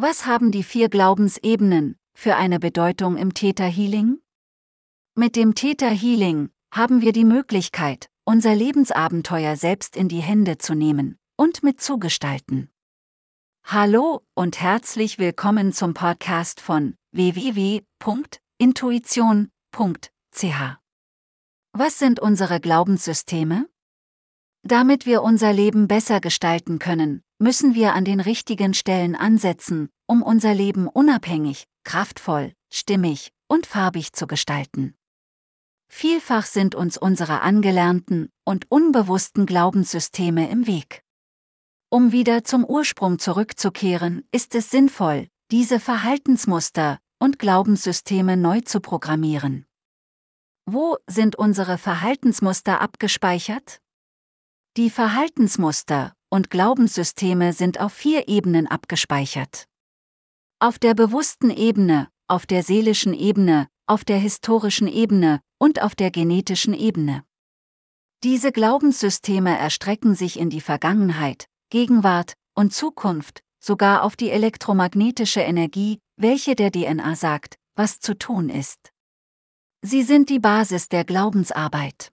Was haben die vier Glaubensebenen für eine Bedeutung im Theta Healing? Mit dem Theta Healing haben wir die Möglichkeit, unser Lebensabenteuer selbst in die Hände zu nehmen und mitzugestalten. Hallo und herzlich willkommen zum Podcast von www.intuition.ch. Was sind unsere Glaubenssysteme? Damit wir unser Leben besser gestalten können, müssen wir an den richtigen Stellen ansetzen, um unser Leben unabhängig, kraftvoll, stimmig und farbig zu gestalten. Vielfach sind uns unsere angelernten und unbewussten Glaubenssysteme im Weg. Um wieder zum Ursprung zurückzukehren, ist es sinnvoll, diese Verhaltensmuster und Glaubenssysteme neu zu programmieren. Wo sind unsere Verhaltensmuster abgespeichert? Die Verhaltensmuster und Glaubenssysteme sind auf vier Ebenen abgespeichert. Auf der bewussten Ebene, auf der seelischen Ebene, auf der historischen Ebene und auf der genetischen Ebene. Diese Glaubenssysteme erstrecken sich in die Vergangenheit, Gegenwart und Zukunft, sogar auf die elektromagnetische Energie, welche der DNA sagt, was zu tun ist. Sie sind die Basis der Glaubensarbeit.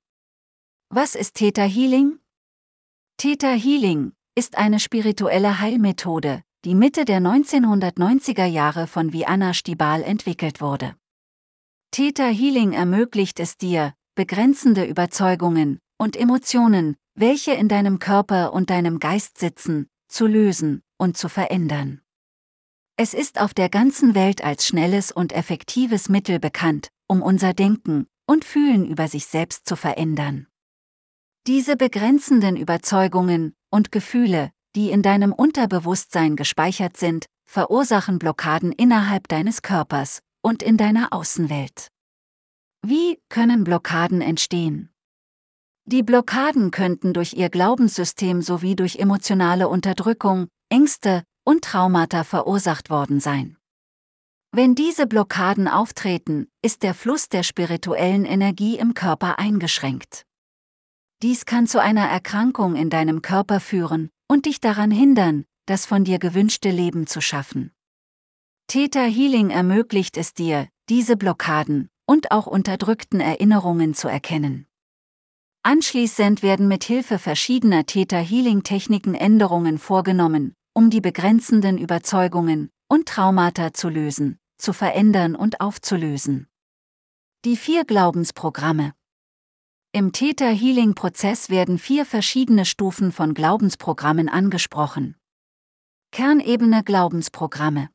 Was ist Theta Healing? Theta Healing ist eine spirituelle Heilmethode, die Mitte der 1990er Jahre von Vianna Stibal entwickelt wurde. Theta Healing ermöglicht es dir, begrenzende Überzeugungen und Emotionen, welche in deinem Körper und deinem Geist sitzen, zu lösen und zu verändern. Es ist auf der ganzen Welt als schnelles und effektives Mittel bekannt, um unser Denken und Fühlen über sich selbst zu verändern. Diese begrenzenden Überzeugungen und Gefühle, die in deinem Unterbewusstsein gespeichert sind, verursachen Blockaden innerhalb deines Körpers und in deiner Außenwelt. Wie können Blockaden entstehen? Die Blockaden könnten durch ihr Glaubenssystem sowie durch emotionale Unterdrückung, Ängste und Traumata verursacht worden sein. Wenn diese Blockaden auftreten, ist der Fluss der spirituellen Energie im Körper eingeschränkt. Dies kann zu einer Erkrankung in deinem Körper führen und dich daran hindern, das von dir gewünschte Leben zu schaffen. Theta Healing ermöglicht es dir, diese Blockaden und auch unterdrückten Erinnerungen zu erkennen. Anschließend werden mit Hilfe verschiedener Theta Healing Techniken Änderungen vorgenommen, um die begrenzenden Überzeugungen und Traumata zu lösen, zu verändern und aufzulösen. Die vier Glaubensprogramme im Theta Healing Prozess werden vier verschiedene Stufen von Glaubensprogrammen angesprochen. Kernebene Glaubensprogramme.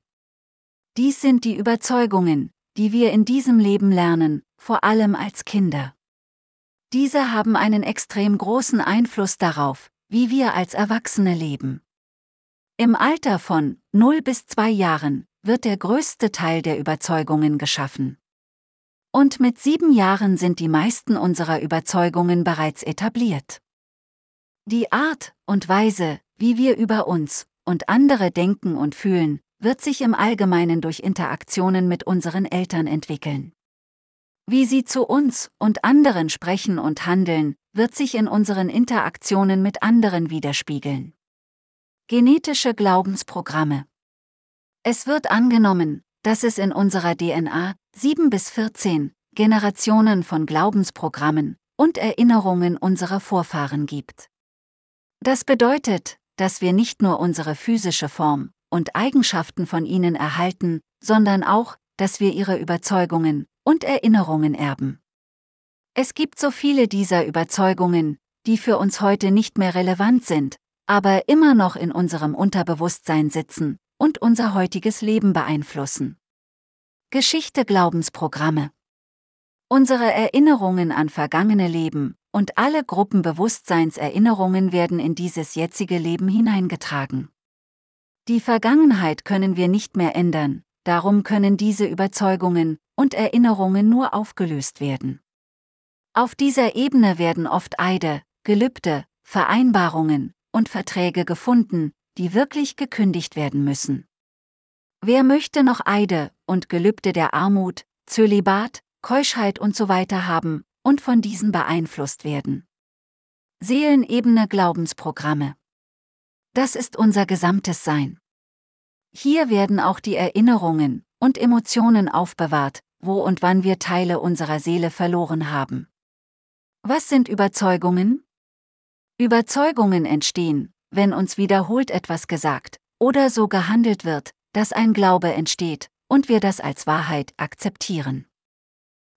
Dies sind die Überzeugungen, die wir in diesem Leben lernen, vor allem als Kinder. Diese haben einen extrem großen Einfluss darauf, wie wir als Erwachsene leben. Im Alter von 0 bis 2 Jahren wird der größte Teil der Überzeugungen geschaffen. Und mit sieben Jahren sind die meisten unserer Überzeugungen bereits etabliert. Die Art und Weise, wie wir über uns und andere denken und fühlen, wird sich im Allgemeinen durch Interaktionen mit unseren Eltern entwickeln. Wie sie zu uns und anderen sprechen und handeln, wird sich in unseren Interaktionen mit anderen widerspiegeln. Genetische Glaubensprogramme Es wird angenommen, dass es in unserer DNA 7 bis 14 Generationen von Glaubensprogrammen und Erinnerungen unserer Vorfahren gibt. Das bedeutet, dass wir nicht nur unsere physische Form und Eigenschaften von ihnen erhalten, sondern auch, dass wir ihre Überzeugungen und Erinnerungen erben. Es gibt so viele dieser Überzeugungen, die für uns heute nicht mehr relevant sind, aber immer noch in unserem Unterbewusstsein sitzen und unser heutiges Leben beeinflussen. Geschichte Glaubensprogramme Unsere Erinnerungen an vergangene Leben und alle Gruppenbewusstseinserinnerungen werden in dieses jetzige Leben hineingetragen. Die Vergangenheit können wir nicht mehr ändern, darum können diese Überzeugungen und Erinnerungen nur aufgelöst werden. Auf dieser Ebene werden oft Eide, Gelübde, Vereinbarungen und Verträge gefunden, die wirklich gekündigt werden müssen. Wer möchte noch Eide und Gelübde der Armut, Zölibat, Keuschheit usw. So haben und von diesen beeinflusst werden? Seelenebene Glaubensprogramme. Das ist unser gesamtes Sein. Hier werden auch die Erinnerungen und Emotionen aufbewahrt, wo und wann wir Teile unserer Seele verloren haben. Was sind Überzeugungen? Überzeugungen entstehen, wenn uns wiederholt etwas gesagt oder so gehandelt wird, dass ein Glaube entsteht und wir das als Wahrheit akzeptieren.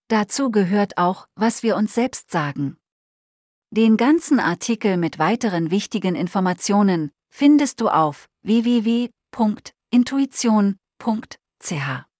Dazu gehört auch, was wir uns selbst sagen. Den ganzen Artikel mit weiteren wichtigen Informationen findest du auf www.intuition.ch.